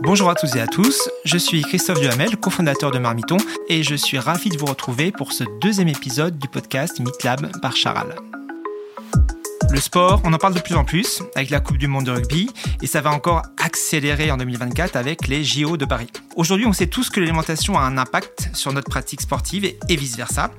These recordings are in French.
Bonjour à tous et à tous, je suis Christophe Duhamel, cofondateur de Marmiton, et je suis ravi de vous retrouver pour ce deuxième épisode du podcast MeetLab par Charal. Le sport, on en parle de plus en plus avec la Coupe du Monde de rugby et ça va encore accélérer en 2024 avec les JO de Paris. Aujourd'hui, on sait tous que l'alimentation a un impact sur notre pratique sportive et, vice-versa.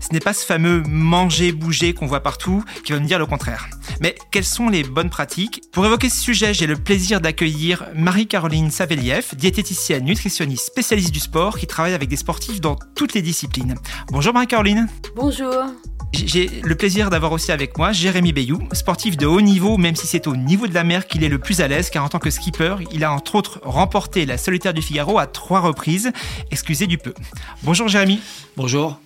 Ce n'est pas ce fameux manger, bouger qu'on voit partout qui va nous dire le contraire. Mais quelles sont les bonnes pratiques? Pour évoquer ce sujet, j'ai le plaisir d'accueillir Marie-Caroline Saveliev, diététicienne nutritionniste spécialiste du sport qui travaille avec des sportifs dans toutes les disciplines. Bonjour Marie-Caroline. Bonjour. J'ai le plaisir d'avoir aussi avec moi Jérémy Bayou, sportif de haut niveau, même si c'est au niveau de la mer qu'il est le plus à l'aise, car en tant que skipper, il a entre autres remporté la solitaire du Figaro à trois reprises. Excusez du peu. Bonjour Jérémy. Bonjour.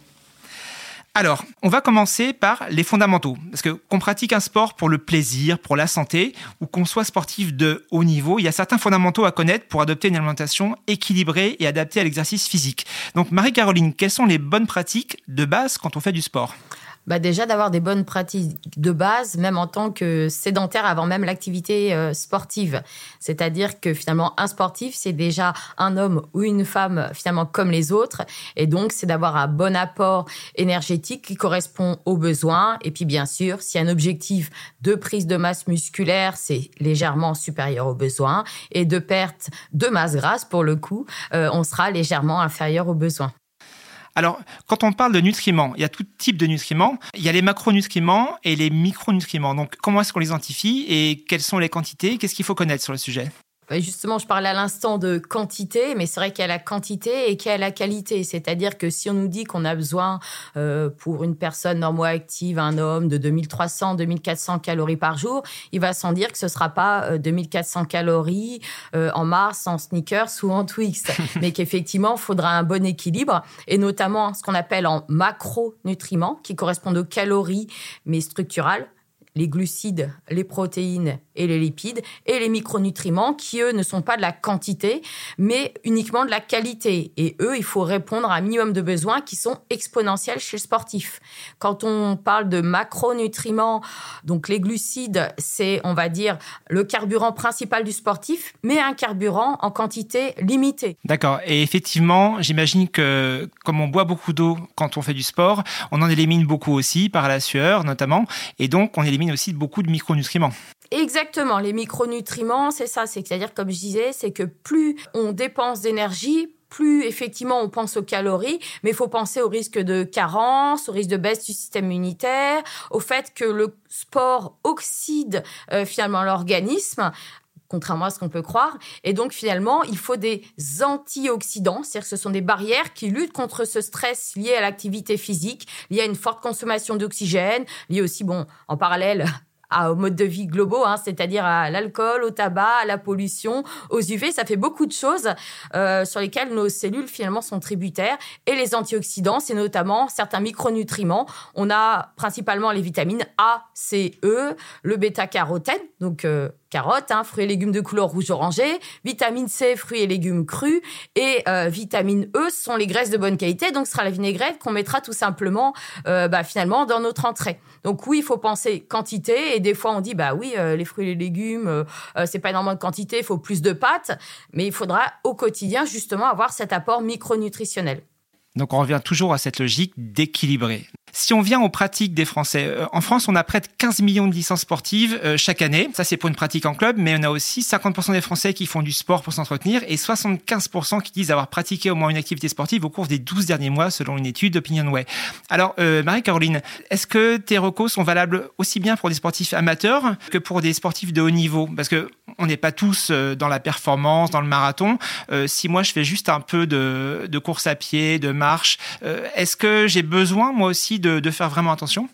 Alors, on va commencer par les fondamentaux. Parce que qu'on pratique un sport pour le plaisir, pour la santé, ou qu'on soit sportif de haut niveau, il y a certains fondamentaux à connaître pour adopter une alimentation équilibrée et adaptée à l'exercice physique. Donc, Marie-Caroline, quelles sont les bonnes pratiques de base quand on fait du sport? Bah déjà d'avoir des bonnes pratiques de base, même en tant que sédentaire avant même l'activité euh, sportive. C'est-à-dire que finalement, un sportif, c'est déjà un homme ou une femme finalement comme les autres. Et donc, c'est d'avoir un bon apport énergétique qui correspond aux besoins. Et puis, bien sûr, si un objectif de prise de masse musculaire, c'est légèrement supérieur aux besoins, et de perte de masse grasse, pour le coup, euh, on sera légèrement inférieur aux besoins. Alors, quand on parle de nutriments, il y a tout type de nutriments. Il y a les macronutriments et les micronutriments. Donc, comment est-ce qu'on les identifie et quelles sont les quantités? Qu'est-ce qu'il faut connaître sur le sujet? Justement, je parlais à l'instant de quantité, mais c'est vrai qu'il y a la quantité et qu'il y a la qualité. C'est-à-dire que si on nous dit qu'on a besoin euh, pour une personne normo-active, un homme, de 2300, 2400 calories par jour, il va sans dire que ce sera pas 2400 euh, calories euh, en Mars, en sneakers ou en Twix, mais qu'effectivement, il faudra un bon équilibre et notamment ce qu'on appelle en macronutriments qui correspondent aux calories mais structurales les glucides, les protéines et les lipides, et les micronutriments qui, eux, ne sont pas de la quantité, mais uniquement de la qualité. Et eux, il faut répondre à un minimum de besoins qui sont exponentiels chez le sportif. Quand on parle de macronutriments, donc les glucides, c'est, on va dire, le carburant principal du sportif, mais un carburant en quantité limitée. D'accord. Et effectivement, j'imagine que comme on boit beaucoup d'eau quand on fait du sport, on en élimine beaucoup aussi par la sueur notamment, et donc on élimine aussi beaucoup de micronutriments. Exactement, les micronutriments, c'est ça, c'est-à-dire comme je disais, c'est que plus on dépense d'énergie, plus effectivement on pense aux calories, mais il faut penser au risque de carence, au risque de baisse du système immunitaire, au fait que le sport oxyde euh, finalement l'organisme contrairement à ce qu'on peut croire. Et donc, finalement, il faut des antioxydants, c'est-à-dire que ce sont des barrières qui luttent contre ce stress lié à l'activité physique, lié à une forte consommation d'oxygène, lié aussi, bon, en parallèle à, au mode de vie globaux, hein, c'est-à-dire à, l'alcool, au tabac, à la pollution, aux UV. Ça fait beaucoup de choses euh, sur lesquelles nos cellules finalement sont tributaires. Et les antioxydants, c'est notamment certains micronutriments. On a principalement les vitamines A, C, E, le bêta-carotène, donc euh, carottes, hein, fruits et légumes de couleur rouge-orangé, vitamine C, fruits et légumes crus, et euh, vitamine E sont les graisses de bonne qualité, donc ce sera la vinaigrette qu'on mettra tout simplement euh, bah, finalement dans notre entrée. Donc oui, il faut penser quantité, et des fois on dit bah oui, euh, les fruits et les légumes, c'est pas énormément de quantité, il faut plus de pâtes, mais il faudra au quotidien justement avoir cet apport micronutritionnel. Donc on revient toujours à cette logique d'équilibrer. Si on vient aux pratiques des Français, euh, en France, on a près de 15 millions de licences sportives euh, chaque année. Ça, c'est pour une pratique en club, mais on a aussi 50% des Français qui font du sport pour s'entretenir et 75% qui disent avoir pratiqué au moins une activité sportive au cours des 12 derniers mois, selon une étude d'OpinionWay. Alors, euh, Marie-Caroline, est-ce que tes recos sont valables aussi bien pour des sportifs amateurs que pour des sportifs de haut niveau? Parce que on n'est pas tous dans la performance, dans le marathon. si moi, je fais juste un peu de, de course à pied, de marche, est-ce que j'ai besoin, moi aussi, de, faire vraiment attention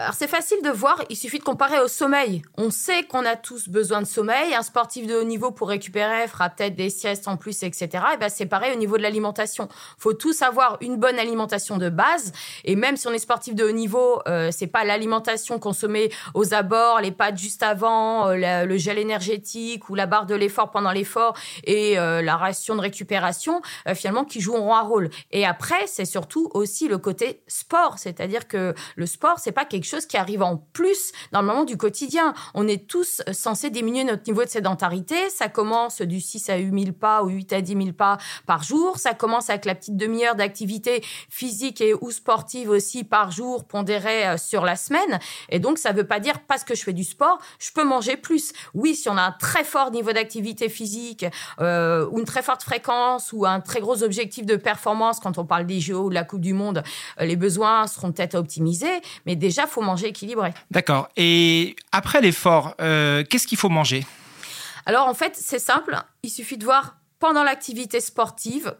alors c'est facile de voir, il suffit de comparer au sommeil. On sait qu'on a tous besoin de sommeil. Un sportif de haut niveau pour récupérer fera peut-être des siestes en plus, etc. Et ben c'est pareil au niveau de l'alimentation. Faut tous avoir une bonne alimentation de base. Et même si on est sportif de haut niveau, euh, c'est pas l'alimentation consommée aux abords, les pâtes juste avant, euh, le gel énergétique ou la barre de l'effort pendant l'effort et euh, la ration de récupération euh, finalement qui joueront un rôle. Et après c'est surtout aussi le côté sport, c'est-à-dire que le sport c'est pas quelque chose qui arrive en plus normalement du quotidien. On est tous censés diminuer notre niveau de sédentarité. Ça commence du 6 à 8 000 pas ou 8 à 10 000 pas par jour. Ça commence avec la petite demi-heure d'activité physique et ou sportive aussi par jour pondérée euh, sur la semaine. Et donc, ça ne veut pas dire parce que je fais du sport, je peux manger plus. Oui, si on a un très fort niveau d'activité physique euh, ou une très forte fréquence ou un très gros objectif de performance quand on parle des JO ou de la Coupe du Monde, euh, les besoins seront peut-être optimisés. Mais déjà, faut manger équilibré. D'accord. Et après l'effort, qu'est-ce qu'il faut manger? Alors en fait, c'est simple, il suffit de voir pendant l'activité sportive,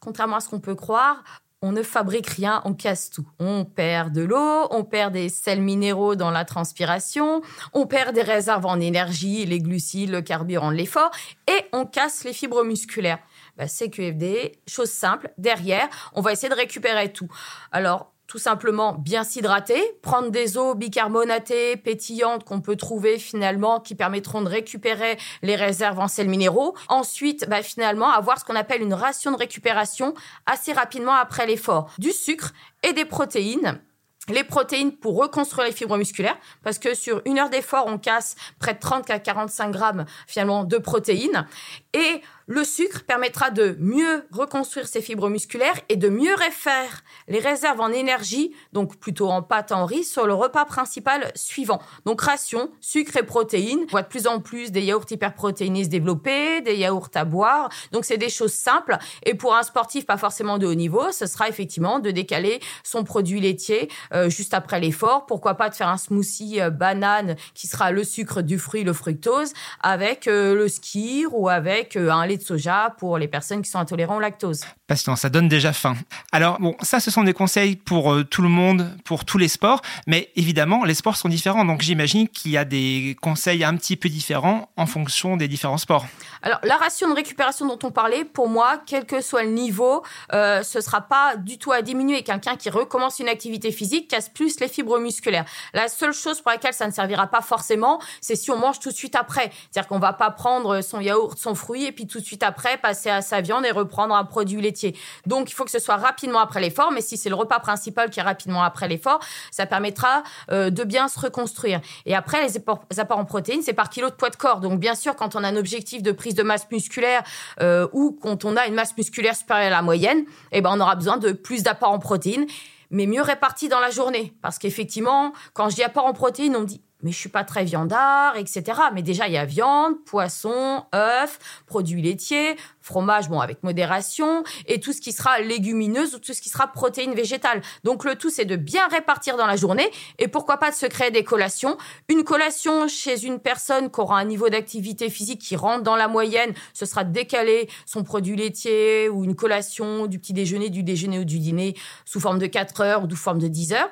contrairement à ce qu'on peut croire, on ne fabrique rien, on casse tout. On perd de l'eau, on perd des sels minéraux dans la transpiration, on perd des réserves en énergie, les glucides, le carburant de l'effort, et on casse les fibres musculaires. Bah, CQFD, chose simple, derrière, on va essayer de récupérer tout. Alors, tout simplement bien s'hydrater, prendre des eaux bicarbonatées, pétillantes qu'on peut trouver finalement qui permettront de récupérer les réserves en sels minéraux. Ensuite, bah, finalement, avoir ce qu'on appelle une ration de récupération assez rapidement après l'effort. Du sucre et des protéines les protéines pour reconstruire les fibres musculaires, parce que sur une heure d'effort, on casse près de 30 à 45 grammes finalement de protéines. Et le sucre permettra de mieux reconstruire ces fibres musculaires et de mieux refaire les réserves en énergie, donc plutôt en pâte en riz, sur le repas principal suivant. Donc ration, sucre et protéines. On voit de plus en plus des yaourts hyperprotéinés se développer, des yaourts à boire. Donc c'est des choses simples. Et pour un sportif pas forcément de haut niveau, ce sera effectivement de décaler son produit laitier euh, juste après l'effort. Pourquoi pas de faire un smoothie euh, banane qui sera le sucre du fruit, le fructose, avec euh, le skir ou avec un de soja pour les personnes qui sont intolérantes au lactose. Ça donne déjà faim. Alors, bon, ça, ce sont des conseils pour euh, tout le monde, pour tous les sports, mais évidemment, les sports sont différents, donc j'imagine qu'il y a des conseils un petit peu différents en fonction des différents sports. Alors, la ration de récupération dont on parlait, pour moi, quel que soit le niveau, euh, ce sera pas du tout à diminuer. Quelqu'un qui recommence une activité physique casse plus les fibres musculaires. La seule chose pour laquelle ça ne servira pas forcément, c'est si on mange tout de suite après. C'est-à-dire qu'on va pas prendre son yaourt, son fruit, et puis tout de suite après passer à sa viande et reprendre un produit laitier. Donc il faut que ce soit rapidement après l'effort, mais si c'est le repas principal qui est rapidement après l'effort, ça permettra euh, de bien se reconstruire. Et après les apports, en protéines, c'est par kilo de poids de corps. Donc bien sûr, quand on a un objectif de prise de masse musculaire euh, ou quand on a une masse musculaire supérieure à la moyenne, eh ben on aura besoin de plus d'apports en protéines mais mieux répartis dans la journée. Parce qu'effectivement, quand je dis apport en protéines, on me dit mais je suis pas très viandard, etc. Mais déjà, il y a viande, poisson, œufs, produits laitiers, fromage, bon, avec modération, et tout ce qui sera légumineuse ou tout ce qui sera protéines végétales. Donc, le tout, c'est de bien répartir dans la journée, et pourquoi pas de se créer des collations. Une collation chez une personne qui aura un niveau d'activité physique qui rentre dans la moyenne, ce sera décaler son produit laitier ou une collation du petit déjeuner, du déjeuner ou du dîner sous forme de 4 heures ou sous forme de 10 heures.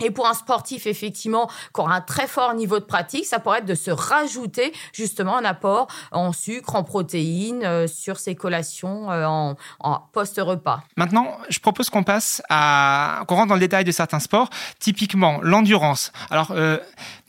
Et pour un sportif, effectivement, qui aura un très fort niveau de pratique, ça pourrait être de se rajouter justement un apport en sucre, en protéines euh, sur ses collations euh, en, post-repas. Maintenant, je propose qu'on passe à qu'on rentre dans le détail de certains sports, typiquement l'endurance. Alors, euh,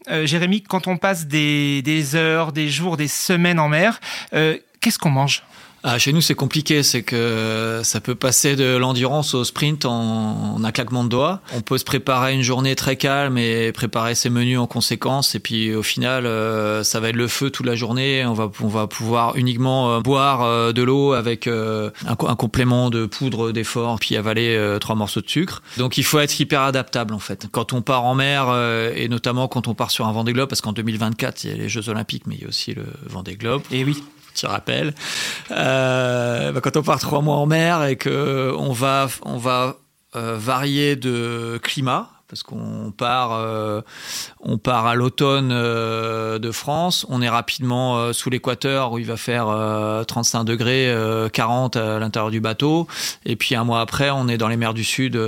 Jérémy, quand on passe des, des, heures, des jours, des semaines en mer, qu'est-ce qu'on mange? Ah, chez nous, c'est compliqué. C'est que ça peut passer de l'endurance au sprint en, un claquement de doigts. On peut se préparer une journée très calme et préparer ses menus en conséquence. Et puis, au final, euh, ça va être le feu toute la journée. On va, on va pouvoir uniquement euh, boire euh, de l'eau avec un, complément de poudre d'effort, puis avaler trois morceaux de sucre. Donc, il faut être hyper adaptable, en fait. Quand on part en mer, et notamment quand on part sur un Vendée Globe, parce qu'en 2024, il y a les Jeux Olympiques, mais il y a aussi le Vendée Globe. Et oui tu rappelles. Euh, bah, quand on part trois mois en mer et que on va, on va euh, varier de climat, parce qu'on part, euh, on part à l'automne euh, de France, on est rapidement euh, sous l'équateur où il va faire 35 degrés, 40 à l'intérieur du bateau, et puis un mois après, on est dans les mers du sud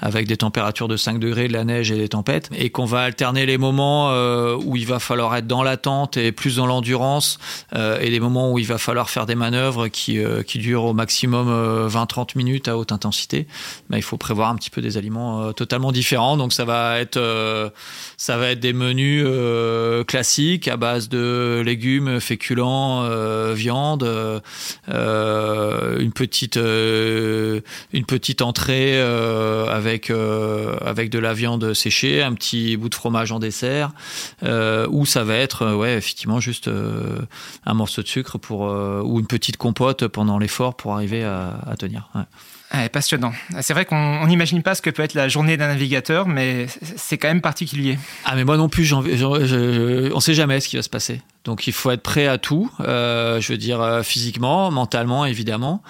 avec des températures de 5 degrés, de la neige et des tempêtes, et qu'on va alterner les moments où il va falloir être dans l'attente et plus dans l'endurance, et des moments où il va falloir faire des manœuvres qui, qui durent au maximum 20-30 minutes à haute intensité. Mais il faut prévoir un petit peu des aliments totalement différents Donc ça va être ça va être des menus classiques à base de légumes, féculents, viande, une petite une petite entrée avec avec de la viande séchée, un petit bout de fromage en dessert, ou ça va être ouais effectivement juste un morceau de sucre pour ou une petite compote pendant l'effort pour arriver à, tenir. Passionnant. C'est vrai qu'on n'imagine pas ce que peut être la journée d'un navigateur, mais c'est quand même particulier. Ah, mais moi non plus, on ne sait jamais ce qui va se passer. Donc il faut être prêt à tout, euh, je veux dire euh, physiquement, mentalement évidemment,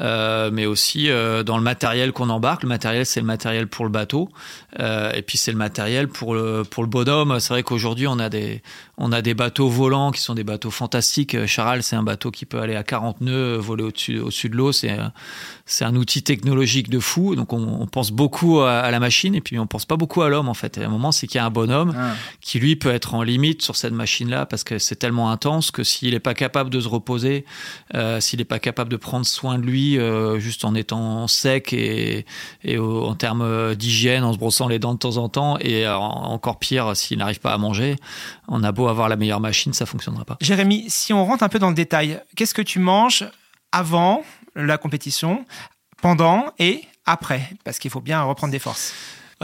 euh, mais aussi dans le matériel qu'on embarque. Le matériel, c'est le matériel pour le bateau, et puis c'est le matériel pour le pour le bonhomme. C'est vrai qu'aujourd'hui on a des on a des bateaux volants qui sont des bateaux fantastiques. Charal, c'est un bateau qui peut aller à 40 nœuds, voler au-dessus au-dessus de l'eau. C'est c'est un outil technologique de fou. Donc on, pense beaucoup à, la machine et puis on pense pas beaucoup à l'homme en fait. Et à un moment, c'est qu'il y a un bonhomme ah. qui lui peut être en limite sur cette machine-là parce que c'est tellement intense que s'il n'est pas capable de se reposer, euh, s'il n'est pas capable de prendre soin de lui euh, juste en étant sec et, en termes d'hygiène, en se brossant les dents de temps en temps, et encore pire s'il n'arrive pas à manger, on a beau avoir la meilleure machine, ça fonctionnera pas. Jérémy, si on rentre un peu dans le détail, qu'est-ce que tu manges avant la compétition, pendant et après? Parce qu'il faut bien reprendre des forces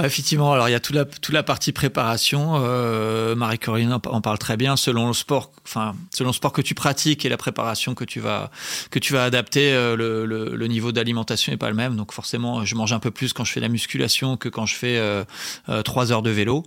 effectivement, alors il y a toute la, toute la partie préparation. Euh, Marie-Corinne en parle très bien. Selon le sport, enfin selon le sport que tu pratiques et la préparation que tu vas que tu vas adapter, euh, le, le, le, niveau d'alimentation est pas le même. Donc forcément, je mange un peu plus quand je fais la musculation que quand je fais euh, euh trois heures de vélo.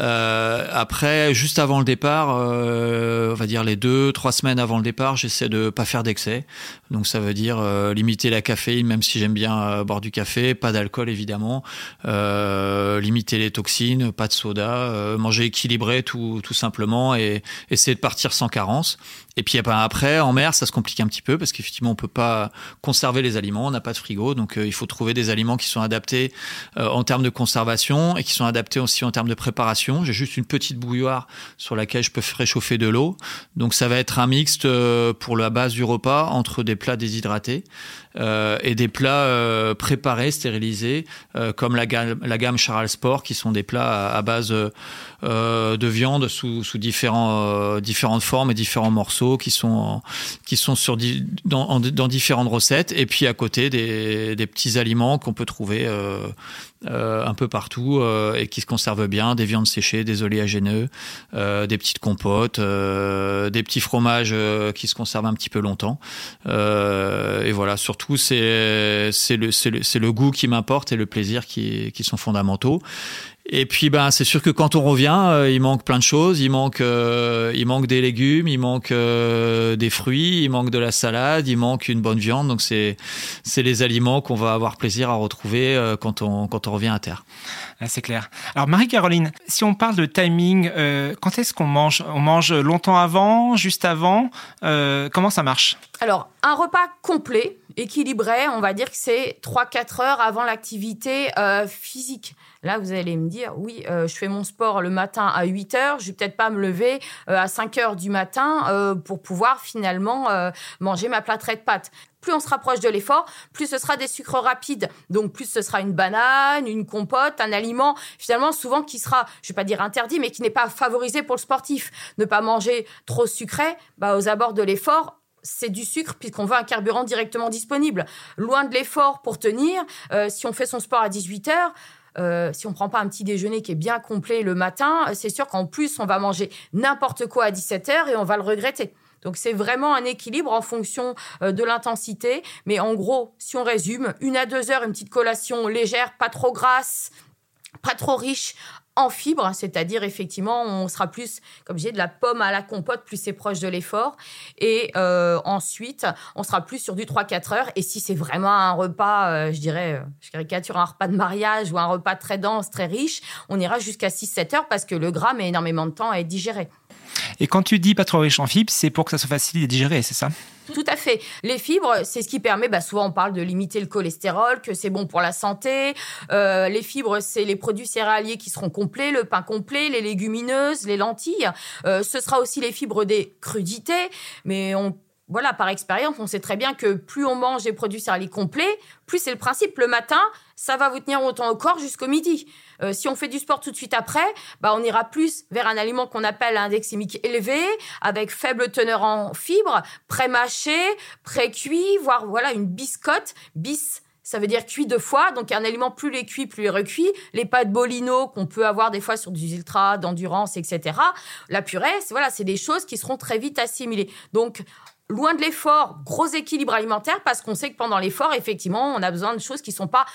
Euh, après, juste avant le départ, on va dire les deux trois semaines avant le départ, j'essaie de pas faire d'excès. Donc ça veut dire limiter la caféine, même si j'aime bien boire du café, pas d'alcool évidemment. Euh, euh, limiter les toxines, pas de soda, euh, manger équilibré tout, tout simplement et essayer de partir sans carence. Et puis après, en mer, ça se complique un petit peu parce qu'effectivement, on peut pas conserver les aliments, on n'a pas de frigo, donc euh, il faut trouver des aliments qui sont adaptés en termes de conservation et qui sont adaptés aussi en termes de préparation. J'ai juste une petite bouilloire sur laquelle je peux réchauffer de l'eau, donc ça va être un mixte pour la base du repas entre des plats déshydratés et des plats préparés, stérilisés, comme la gamme Charal Sport, qui sont des plats à, base euh, de viande sous, sous différents, euh, différentes formes et différents morceaux qui sont, qui sont sur dans, différentes recettes. Et puis à côté, des petits aliments qu'on peut trouver euh, euh, un peu partout euh, et qui se conservent bien, des viandes séchées, des oléagineux, euh, des petites compotes, des petits fromages qui se conservent un petit peu longtemps. et voilà, surtout c'est c'est le, le, le goût qui m'importe et le plaisir qui, qui sont fondamentaux. Et puis ben c'est sûr que quand on revient, euh, il manque plein de choses. Il manque, euh, il manque des légumes, il manque euh, des fruits, il manque de la salade, il manque une bonne viande. Donc c'est c'est les aliments qu'on va avoir plaisir à retrouver quand on quand on revient à terre. C'est clair. Alors Marie-Caroline, si on parle de timing, quand est-ce qu'on mange? On mange longtemps avant, juste avant? Comment ça marche? Alors un repas complet, équilibré, on va dire que c'est 3-4 heures avant l'activité physique. Là, vous allez me dire, oui, euh, je fais mon sport le matin à 8 heures, je vais peut-être pas me lever euh, à 5 heures du matin euh, pour pouvoir finalement manger ma plâtrée de pâtes. Plus on se rapproche de l'effort, plus ce sera des sucres rapides. Donc plus ce sera une banane, une compote, un aliment finalement souvent qui sera, je vais pas dire interdit, mais qui n'est pas favorisé pour le sportif. Ne pas manger trop sucré, bah, aux abords de l'effort, c'est du sucre puisqu'on veut un carburant directement disponible. Loin de l'effort pour tenir, si on fait son sport à 18 heures, euh, si on prend pas un petit déjeuner qui est bien complet le matin, c'est sûr qu'en plus, on va manger n'importe quoi à 17 heures et on va le regretter. Donc c'est vraiment un équilibre en fonction euh, de l'intensité. Mais en gros, si on résume, une à deux heures, une petite collation légère, pas trop grasse, pas trop riche en fibres, c'est-à-dire effectivement on sera plus, comme j'ai de la pomme à la compote, plus c'est proche de l'effort. Et euh, ensuite, on sera plus sur du 3-4 heures. Et si c'est vraiment un repas, euh, je dirais, je caricature un repas de mariage ou un repas très dense, très riche, on ira jusqu'à 6-7 heures parce que le gras met énormément de temps à être digéré. Et quand tu dis pas trop riche en fibres, c'est pour que ça soit facile à digérer, c'est ça? Tout à fait. Les fibres, c'est ce qui permet, bah, souvent on parle de limiter le cholestérol, que c'est bon pour la santé. Euh, les fibres, c'est les produits céréaliers qui seront complets, le pain complet, les légumineuses, les lentilles. Euh, ce sera aussi les fibres des crudités, mais on voilà, par expérience, on sait très bien que plus on mange des produits céréaliers complets, plus c'est le principe. Le matin, ça va vous tenir autant au corps jusqu'au midi. Euh, si on fait du sport tout de suite après, bah, on ira plus vers un aliment qu'on appelle un index élevé, avec faible teneur en fibres, pré-mâché, pré-cuit, voire voilà une biscotte, bis ça veut dire cuit deux fois. Donc, un aliment, plus les cuit, plus les recuit. Les pâtes bolino qu'on peut avoir des fois sur du ultra, d'endurance, etc. La purée, voilà, c'est des choses qui seront très vite assimilées. Donc, loin de l'effort, gros équilibre alimentaire parce qu'on sait que pendant l'effort, effectivement, on a besoin de choses qui ne sont pas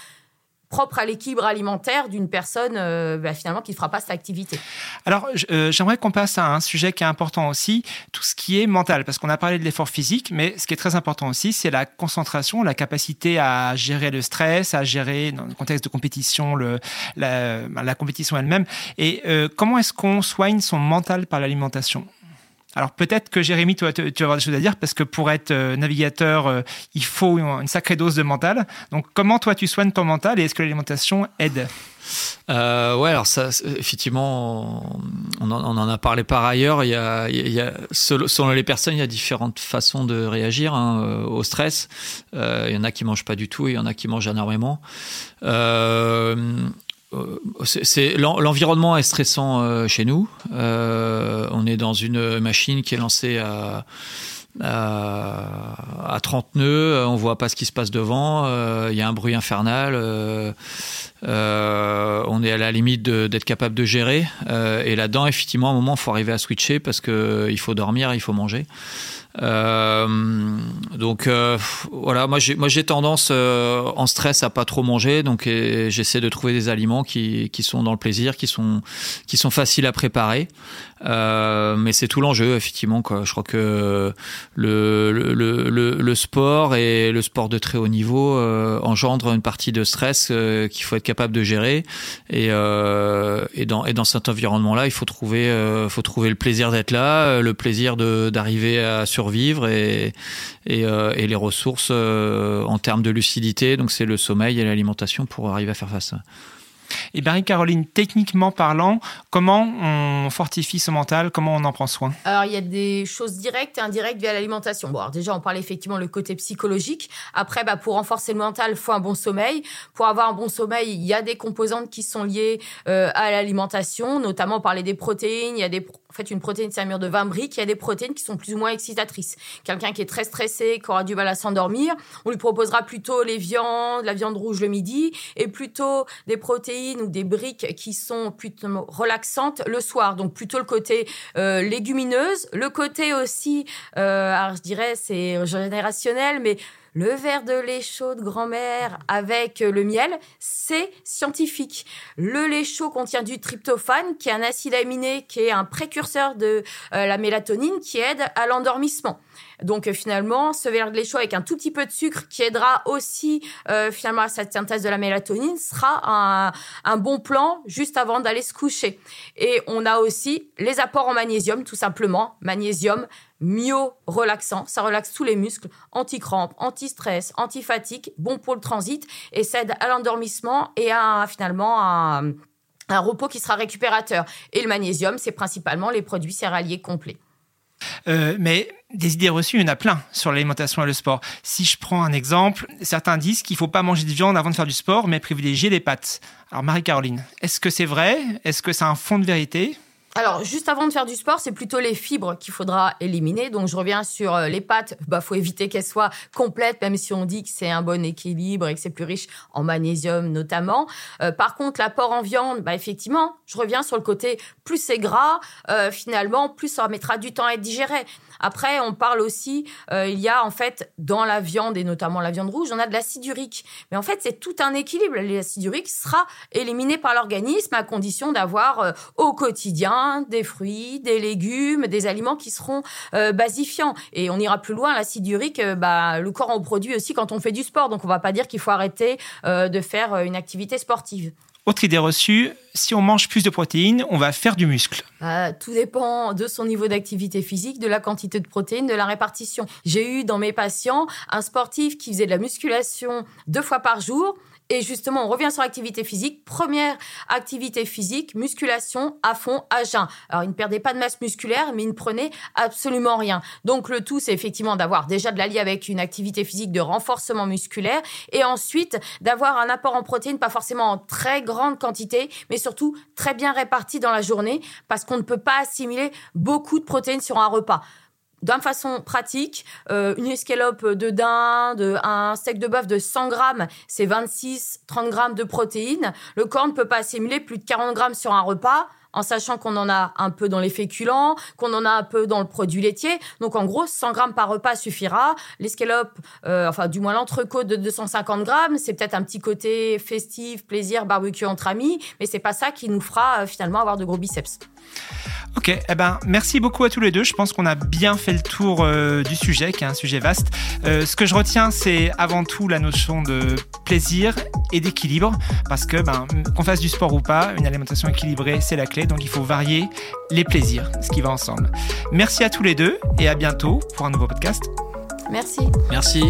propre à l'équilibre alimentaire d'une personne euh, bah, finalement qui ne fera pas cette activité. Alors euh, j'aimerais qu'on passe à un sujet qui est important aussi, tout ce qui est mental, parce qu'on a parlé de l'effort physique, mais ce qui est très important aussi, c'est la concentration, la capacité à gérer le stress, à gérer dans le contexte de compétition la compétition elle-même. Et euh, comment est-ce qu'on soigne son mental par l'alimentation? Alors peut-être que Jérémy, tu vas, avoir des choses à dire parce que pour être euh, navigateur, euh, il faut une, sacrée dose de mental. Donc comment toi tu soignes ton mental et est-ce que l'alimentation aide? Euh, ouais, alors ça, effectivement, on en, a parlé par ailleurs. Il y a, selon les personnes, il y a différentes façons de réagir hein, euh, au stress. il y en a qui mangent pas du tout, il y en a qui mangent énormément. Euh, c'est l'environnement est stressant euh, chez nous. Euh, on est dans une machine qui est lancée à à, 30 nœuds, on voit pas ce qui se passe devant, il y a un bruit infernal, on est à la limite d'être capable de gérer. et là-dedans, effectivement, à un moment, il faut arriver à switcher parce qu'il faut dormir, il faut manger. Euh, donc euh, voilà, moi j'ai tendance euh, en stress à pas trop manger, donc j'essaie de trouver des aliments qui, qui sont dans le plaisir, qui sont qui sont faciles à préparer. Euh, mais c'est tout l'enjeu, effectivement. Je crois que le, le, le, sport et le sport de très haut niveau euh, engendre une partie de stress euh, qu'il faut être capable de gérer. Et, euh, et, dans, et dans cet environnement-là, il faut trouver, trouver le plaisir d'être là, le plaisir d'arriver à survivre et, et, et les ressources en termes de lucidité. Donc c'est le sommeil et l'alimentation pour arriver à faire face. Et Marie-Caroline, techniquement parlant, comment on fortifie son mental? Comment on en prend soin? Alors, il y a des choses directes et indirectes via l'alimentation. Bon, alors déjà, on parle effectivement le côté psychologique. Après, bah, pour renforcer le mental, il faut un bon sommeil. Pour avoir un bon sommeil, il y a des composantes qui sont liées euh, à l'alimentation, notamment on parlait des protéines. Il y a des en fait, une protéine, c'est un mur de 20 briques. Il y a des protéines qui sont plus ou moins excitatrices. Quelqu'un qui est très stressé, qui aura du mal à s'endormir, on lui proposera plutôt les viandes, la viande rouge le midi, et plutôt des protéines ou des briques qui sont plutôt relaxantes le soir. Donc plutôt le côté euh, légumineuse, le côté aussi, euh, alors je dirais c'est générationnel, mais le verre de lait chaud de grand-mère avec le miel, c'est scientifique. Le lait chaud contient du tryptophane, qui est un acide aminé, qui est un précurseur de euh, la mélatonine, qui aide à l'endormissement. Donc euh, finalement, ce verre de lait chaud avec un tout petit peu de sucre qui aidera aussi euh, finalement à cette synthèse de la mélatonine sera un bon plan juste avant d'aller se coucher. Et on a aussi les apports en magnésium, tout simplement. Magnésium, myo-relaxant, ça relaxe tous les muscles, anti-crampes, anti-stress, anti-fatigue, bon pour le transit et ça aide à l'endormissement et à finalement un, un repos qui sera récupérateur. Et le magnésium, c'est principalement les produits céréaliers complets. Euh, mais des idées reçues, il y en a plein sur l'alimentation et le sport. Si je prends un exemple, certains disent qu'il ne faut pas manger de viande avant de faire du sport, mais privilégier les pâtes. Alors Marie-Caroline, est-ce que c'est vrai? Est-ce que c'est un fond de vérité? Alors, juste avant de faire du sport, c'est plutôt les fibres qu'il faudra éliminer. Donc, je reviens sur euh, les pâtes. Bah, faut éviter qu'elles soient complètes, même si on dit que c'est un bon équilibre et que c'est plus riche en magnésium notamment. Euh, par contre, l'apport en viande, bah, effectivement, je reviens sur le côté plus c'est gras, euh, finalement, plus ça mettra du temps à être digéré. Après, on parle aussi, il y a en fait dans la viande et notamment la viande rouge, on a de l'acide urique. Mais en fait, c'est tout un équilibre. L'acide urique sera éliminé par l'organisme à condition d'avoir au quotidien des fruits, des légumes, des aliments qui seront euh, basifiants. Et on ira plus loin, l'acide urique, euh, bah, le corps en produit aussi quand on fait du sport. Donc on va pas dire qu'il faut arrêter euh, de faire une activité sportive. Autre idée reçue, si on mange plus de protéines, on va faire du muscle. Bah, tout dépend de son niveau d'activité physique, de la quantité de protéines, de la répartition. J'ai eu dans mes patients un sportif qui faisait de la musculation deux fois par jour Et justement, on revient sur l'activité physique. Première activité physique, musculation à fond, à jeun. Alors, il ne perdait pas de masse musculaire, mais il ne prenait absolument rien. Donc, le tout, c'est effectivement d'avoir déjà de l'allier avec une activité physique de renforcement musculaire et ensuite d'avoir un apport en protéines, pas forcément en très grande quantité, mais surtout très bien réparti dans la journée parce qu'on ne peut pas assimiler beaucoup de protéines sur un repas d'une façon pratique, euh, une escalope de dinde, un steak de bœuf de 100 grammes, c'est 26-30 grammes de protéines. Le corps ne peut pas assimiler plus de 40 grammes sur un repas en sachant qu'on en a un peu dans les féculents, qu'on en a un peu dans le produit laitier. Donc en gros, 100 grammes par repas suffira. L'escalope, euh, enfin du moins l'entrecôte de 250 grammes, c'est peut-être un petit côté festif, plaisir, barbecue entre amis, mais c'est pas ça qui nous fera euh, finalement avoir de gros biceps. Ok, eh ben, merci beaucoup à tous les deux. Je pense qu'on a bien fait le tour euh, du sujet, qui est un sujet vaste. Euh, ce que je retiens, c'est avant tout la notion de plaisir et d'équilibre, parce que ben, qu'on fasse du sport ou pas, une alimentation équilibrée, c'est la clé. Donc il faut varier les plaisirs, ce qui va ensemble. Merci à tous les deux et à bientôt pour un nouveau podcast. Merci. Merci.